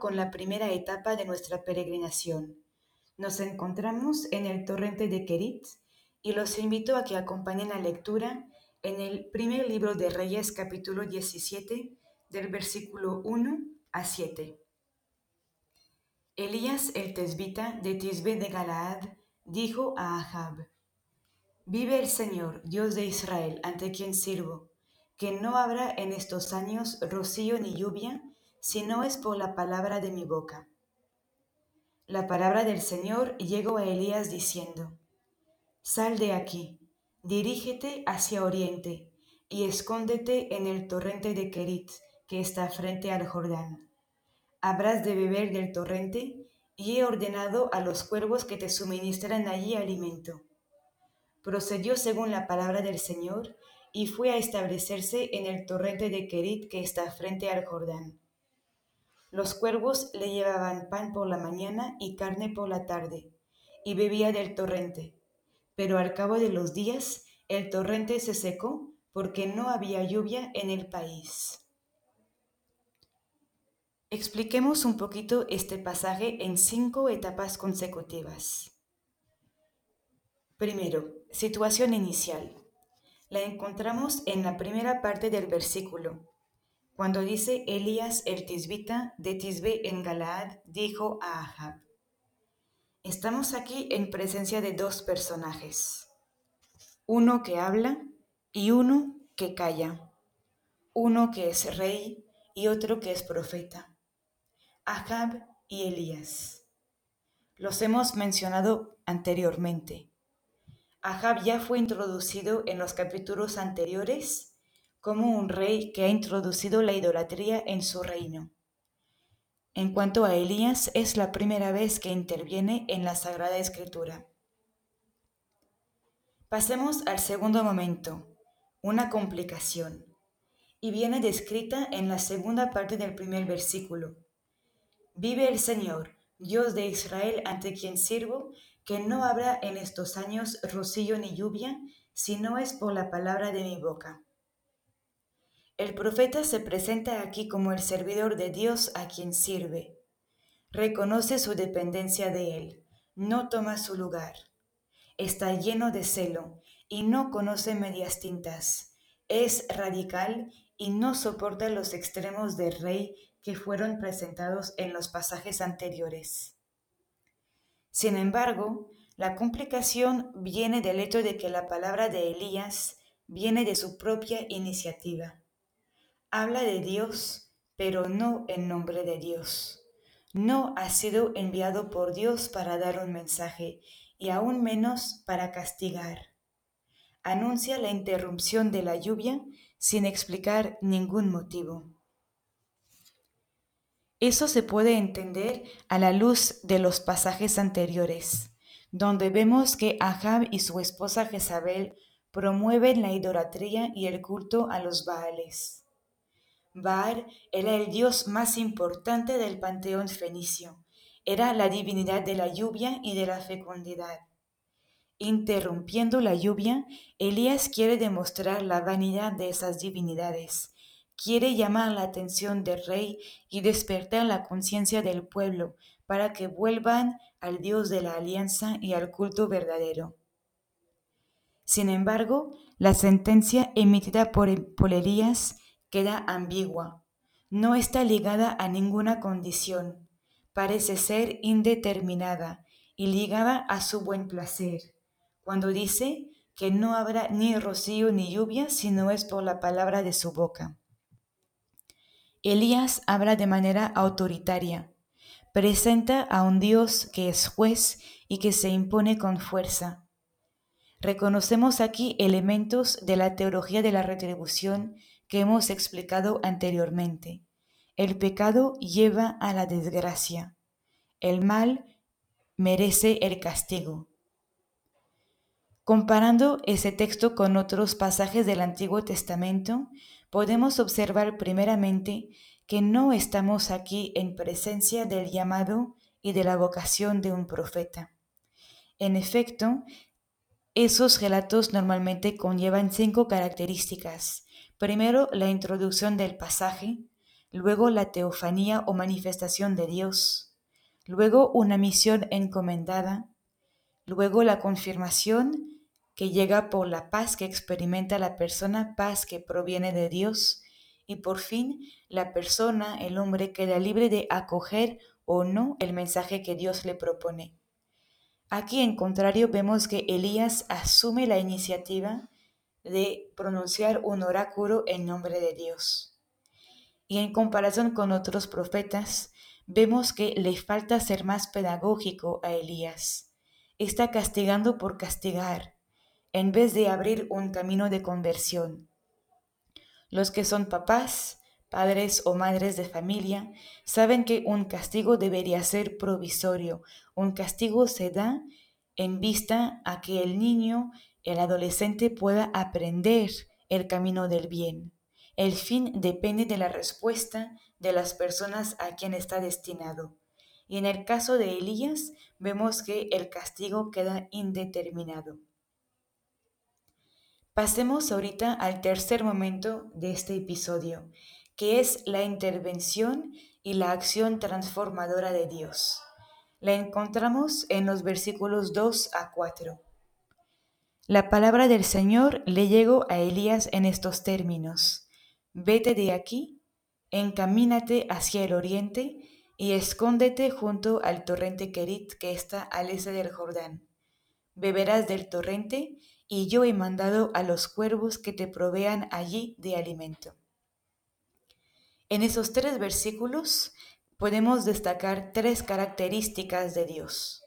Con la primera etapa de nuestra peregrinación. Nos encontramos en el torrente de Kerit y los invito a que acompañen la lectura en el primer libro de Reyes capítulo 17 del versículo 1 a 7. Elías el tesbita de Tisbe de Galaad dijo a Ahab, Vive el Señor, Dios de Israel, ante quien sirvo que no habrá en estos años rocío ni lluvia, si no es por la palabra de mi boca. La palabra del Señor llegó a Elías diciendo, Sal de aquí, dirígete hacia oriente, y escóndete en el torrente de Kerit, que está frente al Jordán. Habrás de beber del torrente, y he ordenado a los cuervos que te suministran allí alimento. Procedió según la palabra del Señor, y fue a establecerse en el torrente de Kerit que está frente al Jordán. Los cuervos le llevaban pan por la mañana y carne por la tarde, y bebía del torrente. Pero al cabo de los días el torrente se secó porque no había lluvia en el país. Expliquemos un poquito este pasaje en cinco etapas consecutivas. Primero, situación inicial la encontramos en la primera parte del versículo, cuando dice Elías el tisbita de Tisbe en Galaad dijo a Ahab. Estamos aquí en presencia de dos personajes, uno que habla y uno que calla, uno que es rey y otro que es profeta, Ahab y Elías. Los hemos mencionado anteriormente. Ahab ya fue introducido en los capítulos anteriores como un rey que ha introducido la idolatría en su reino. En cuanto a Elías, es la primera vez que interviene en la Sagrada Escritura. Pasemos al segundo momento, una complicación, y viene descrita en la segunda parte del primer versículo. Vive el Señor, Dios de Israel, ante quien sirvo, que no habrá en estos años rocío ni lluvia, si no es por la palabra de mi boca. El profeta se presenta aquí como el servidor de Dios a quien sirve. Reconoce su dependencia de Él, no toma su lugar. Está lleno de celo y no conoce medias tintas. Es radical y no soporta los extremos del rey que fueron presentados en los pasajes anteriores. Sin embargo, la complicación viene del hecho de que la palabra de Elías viene de su propia iniciativa. Habla de Dios, pero no en nombre de Dios. No ha sido enviado por Dios para dar un mensaje y aún menos para castigar. Anuncia la interrupción de la lluvia sin explicar ningún motivo. Eso se puede entender a la luz de los pasajes anteriores, donde vemos que Ahab y su esposa Jezabel promueven la idolatría y el culto a los Baales. Baal era el dios más importante del panteón fenicio, era la divinidad de la lluvia y de la fecundidad. Interrumpiendo la lluvia, Elías quiere demostrar la vanidad de esas divinidades quiere llamar la atención del rey y despertar la conciencia del pueblo para que vuelvan al Dios de la alianza y al culto verdadero. Sin embargo, la sentencia emitida por, Elías queda ambigua. No está ligada a ninguna condición. Parece ser indeterminada y ligada a su buen placer, cuando dice que no habrá ni rocío ni lluvia si no es por la palabra de su boca. Elías habla de manera autoritaria, presenta a un Dios que es juez y que se impone con fuerza. Reconocemos aquí elementos de la teología de la retribución que hemos explicado anteriormente. El pecado lleva a la desgracia. El mal merece el castigo. Comparando ese texto con otros pasajes del Antiguo Testamento, podemos observar primeramente que no estamos aquí en presencia del llamado y de la vocación de un profeta. En efecto, esos relatos normalmente conllevan cinco características. Primero, la introducción del pasaje, luego la teofanía o manifestación de Dios, luego una misión encomendada, luego la confirmación que llega por la paz que experimenta la persona, paz que proviene de Dios, y por fin la persona, el hombre, queda libre de acoger o no el mensaje que Dios le propone. Aquí, en contrario, vemos que Elías asume la iniciativa de pronunciar un oráculo en nombre de Dios. Y en comparación con otros profetas, vemos que le falta ser más pedagógico a Elías. Está castigando por castigar, en vez de abrir un camino de conversión. Los que son papás, padres o madres de familia, saben que un castigo debería ser provisorio. Un castigo se da en vista a que el niño, el adolescente pueda aprender el camino del bien. El fin depende de la respuesta de las personas a quien está destinado. Y en el caso de Elías vemos que el castigo queda indeterminado. Pasemos ahorita al tercer momento de este episodio, que es la intervención y la acción transformadora de Dios. La encontramos en los versículos 2 a 4. La palabra del Señor le llegó a Elías en estos términos. Vete de aquí, encamínate hacia el oriente y escóndete junto al torrente Kerit que está al este del Jordán. Beberás del torrente y yo he mandado a los cuervos que te provean allí de alimento. En esos tres versículos podemos destacar tres características de Dios.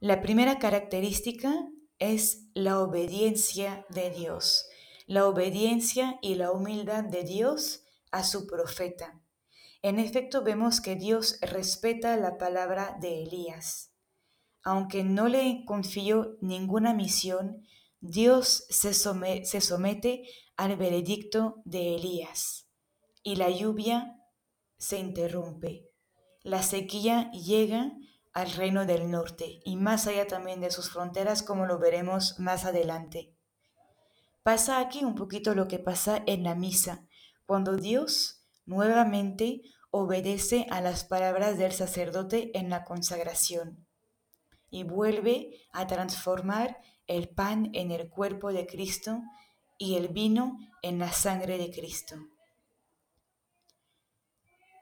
La primera característica es la obediencia de Dios, la obediencia y la humildad de Dios a su profeta. En efecto, vemos que Dios respeta la palabra de Elías. Aunque no le confió ninguna misión, Dios se, somete al veredicto de Elías y la lluvia se interrumpe. La sequía llega al reino del norte y más allá también de sus fronteras como lo veremos más adelante. Pasa aquí un poquito lo que pasa en la misa, cuando Dios nuevamente obedece a las palabras del sacerdote en la consagración y vuelve a transformar el pan en el cuerpo de Cristo y el vino en la sangre de Cristo.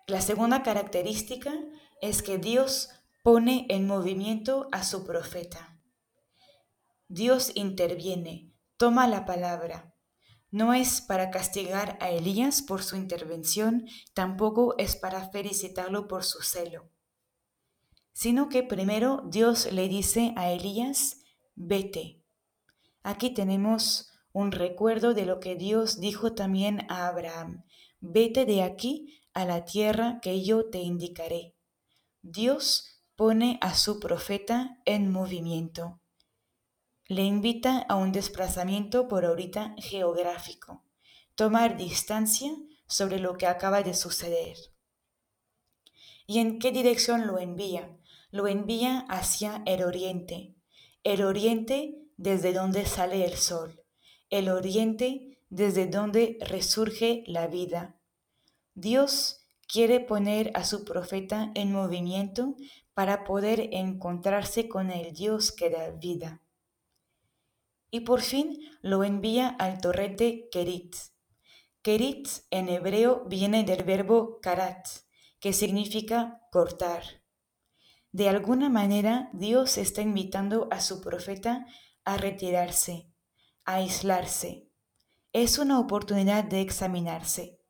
La segunda característica es que Dios pone en movimiento a su profeta. Dios interviene, toma la palabra. No es para castigar a Elías por su intervención, tampoco es para felicitarlo por su celo, sino que primero Dios le dice a Elías, vete. Aquí tenemos un recuerdo de lo que Dios dijo también a Abraham, vete de aquí a la tierra que yo te indicaré. Dios pone a su profeta en movimiento. Le invita a un desplazamiento por ahorita geográfico, tomar distancia sobre lo que acaba de suceder. ¿Y en qué dirección lo envía? Lo envía hacia el oriente, el oriente desde donde sale el sol, el oriente desde donde resurge la vida. Dios quiere poner a su profeta en movimiento para poder encontrarse con el Dios que da vida. Y por fin lo envía al torrente Kerit. Kerit en hebreo viene del verbo karat, que significa cortar. De alguna manera Dios está invitando a su profeta a retirarse, a aislarse. Es una oportunidad de examinarse.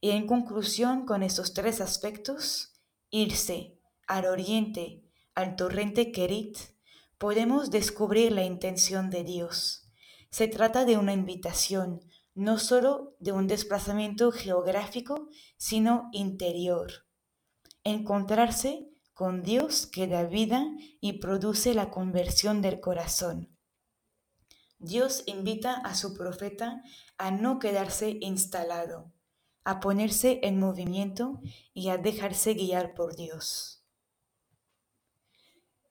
Y en conclusión con estos tres aspectos, irse al oriente, al torrente Kerit, podemos descubrir la intención de Dios. Se trata de una invitación, no solo de un desplazamiento geográfico, sino interior. Encontrarse con Dios que da vida y produce la conversión del corazón. Dios invita a su profeta a no quedarse instalado, a ponerse en movimiento y a dejarse guiar por Dios.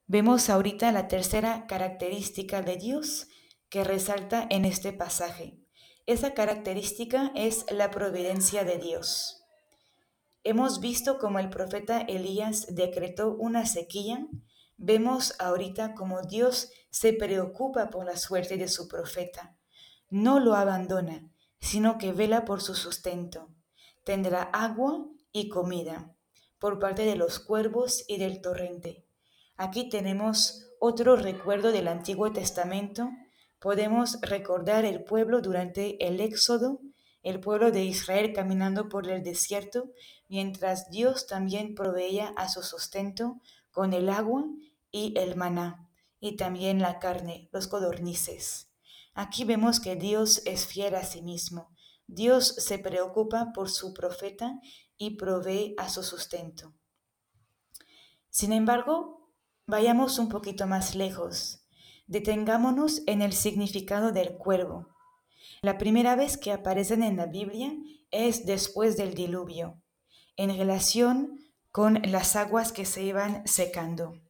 Vemos ahorita la tercera característica de Dios que resalta en este pasaje. Esa característica es la providencia de Dios. hemos visto cómo el profeta Elías decretó una sequía, vemos ahorita cómo Dios se preocupa por la suerte de su profeta. No lo abandona, sino que vela por su sustento. Tendrá agua y comida por parte de los cuervos y del torrente. Aquí tenemos otro recuerdo del Antiguo Testamento. Podemos recordar el pueblo durante el Éxodo, el pueblo de Israel caminando por el desierto, mientras Dios también proveía a su sustento con el agua y el maná, y también la carne, los codornices. Aquí vemos que Dios es fiel a sí mismo. Dios se preocupa por su profeta y provee a su sustento. Sin embargo, vayamos un poquito más lejos. Detengámonos en el significado del cuervo. La primera vez que aparecen en la Biblia es después del diluvio, en relación con las aguas que se iban secando.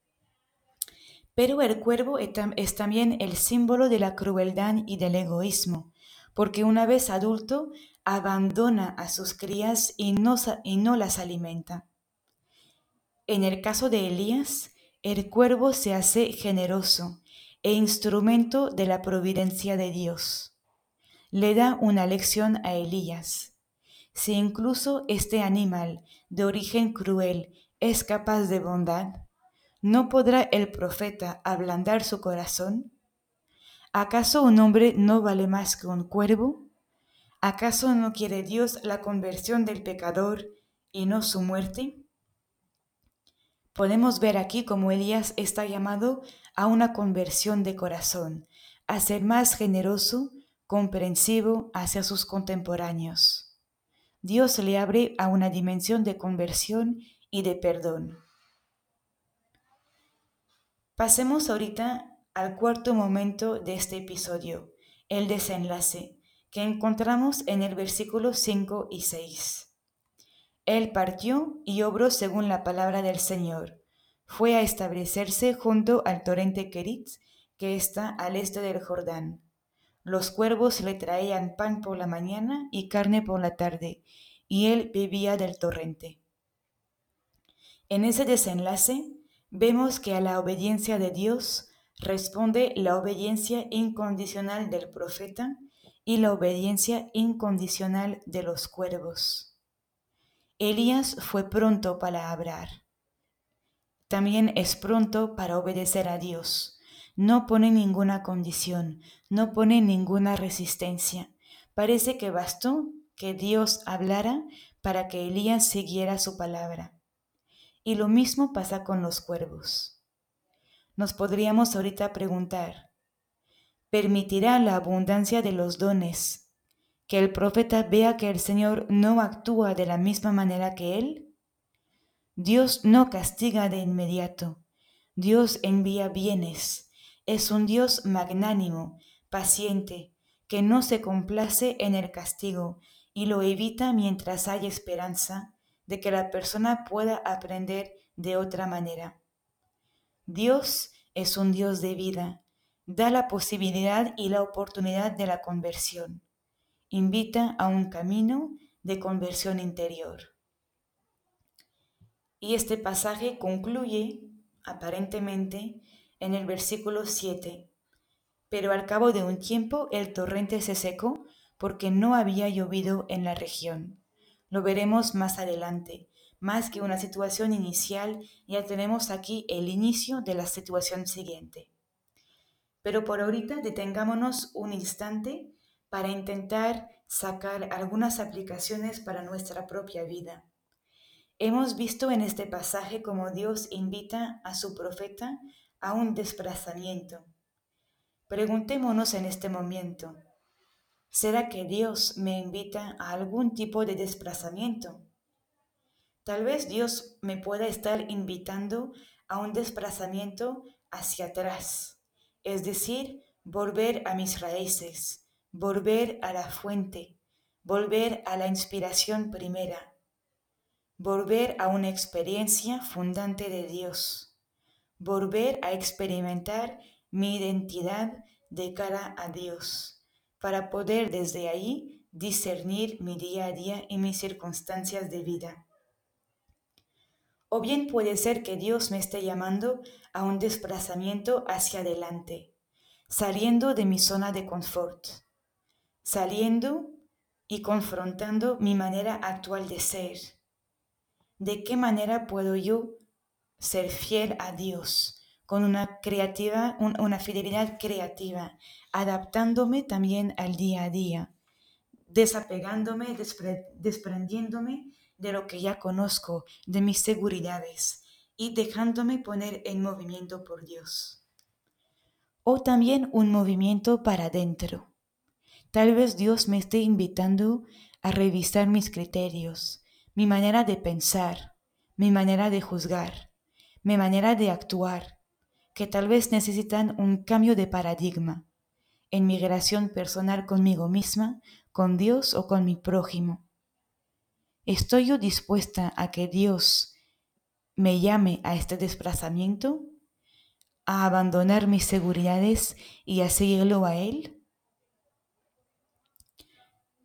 Pero el cuervo es también el símbolo de la crueldad y del egoísmo, porque una vez adulto abandona a sus crías y no, y no las alimenta. En el caso de Elías, el cuervo se hace generoso e instrumento de la providencia de Dios. Le da una lección a Elías. Si incluso este animal de origen cruel es capaz de bondad, ¿no podrá el profeta ablandar su corazón? ¿Acaso un hombre no vale más que un cuervo? ¿Acaso no quiere Dios la conversión del pecador y no su muerte? Podemos ver aquí cómo Elías está llamado a una conversión de corazón, a ser más generoso, comprensivo hacia sus contemporáneos. Dios le abre a una dimensión de conversión y de perdón. Pasemos ahorita al cuarto momento de este episodio, el desenlace, que encontramos en el versículo 5 y 6. Él partió y obró según la palabra del Señor. Fue a establecerse junto al torrente Kerit, que está al este del Jordán. Los cuervos le traían pan por la mañana y carne por la tarde, y él bebía del torrente. En ese desenlace, vemos que a la obediencia de Dios responde la obediencia incondicional del profeta y la obediencia incondicional de los cuervos. Elías fue pronto para hablar. También es pronto para obedecer a Dios. No pone ninguna condición, no pone ninguna resistencia. Parece que bastó que Dios hablara para que Elías siguiera su palabra. Y lo mismo pasa con los cuervos. Nos podríamos ahorita preguntar, ¿permitirá la abundancia de los dones que el profeta vea que el Señor no actúa de la misma manera que él? Dios no castiga de inmediato, Dios envía bienes, es un Dios magnánimo, paciente, que no se complace en el castigo y lo evita mientras hay esperanza de que la persona pueda aprender de otra manera. Dios es un Dios de vida, da la posibilidad y la oportunidad de la conversión, invita a un camino de conversión interior. Y este pasaje concluye, aparentemente, en el versículo 7. Pero al cabo de un tiempo el torrente se secó porque no había llovido en la región. Lo veremos más adelante. Más que una situación inicial, ya tenemos aquí el inicio de la situación siguiente. Pero por ahorita detengámonos un instante para intentar sacar algunas aplicaciones para nuestra propia vida. Hemos visto en este pasaje cómo Dios invita a su profeta a un desplazamiento. Preguntémonos en este momento, ¿Será que Dios me invita a algún tipo de desplazamiento? Tal vez Dios me pueda estar invitando a un desplazamiento hacia atrás, es decir, volver a mis raíces, volver a la fuente, volver a la inspiración primera, volver a una experiencia fundante de Dios, volver a experimentar mi identidad de cara a Dios para poder desde ahí discernir mi día a día y mis circunstancias de vida. O bien puede ser que Dios me esté llamando a un desplazamiento hacia adelante, saliendo de mi zona de confort, saliendo y confrontando mi manera actual de ser. ¿De qué manera puedo yo ser fiel a Dios con una, creativa, una fidelidad creativa, adaptándome también al día a día, desapegándome, desprendiéndome de lo que ya conozco, de mis seguridades y dejándome poner en movimiento por Dios. O también un movimiento para adentro. Tal vez Dios me esté invitando a revisar mis criterios, mi manera de pensar, mi manera de juzgar, mi manera de actuar, que tal vez necesitan un cambio de paradigma en mi relación personal conmigo misma, con Dios o con mi prójimo. ¿Estoy yo dispuesta a que Dios me llame a este desplazamiento? ¿A abandonar mis seguridades y a seguirlo a Él?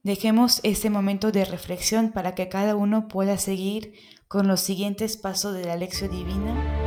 Dejemos ese momento de reflexión para que cada uno pueda seguir con los siguientes pasos de la lección divina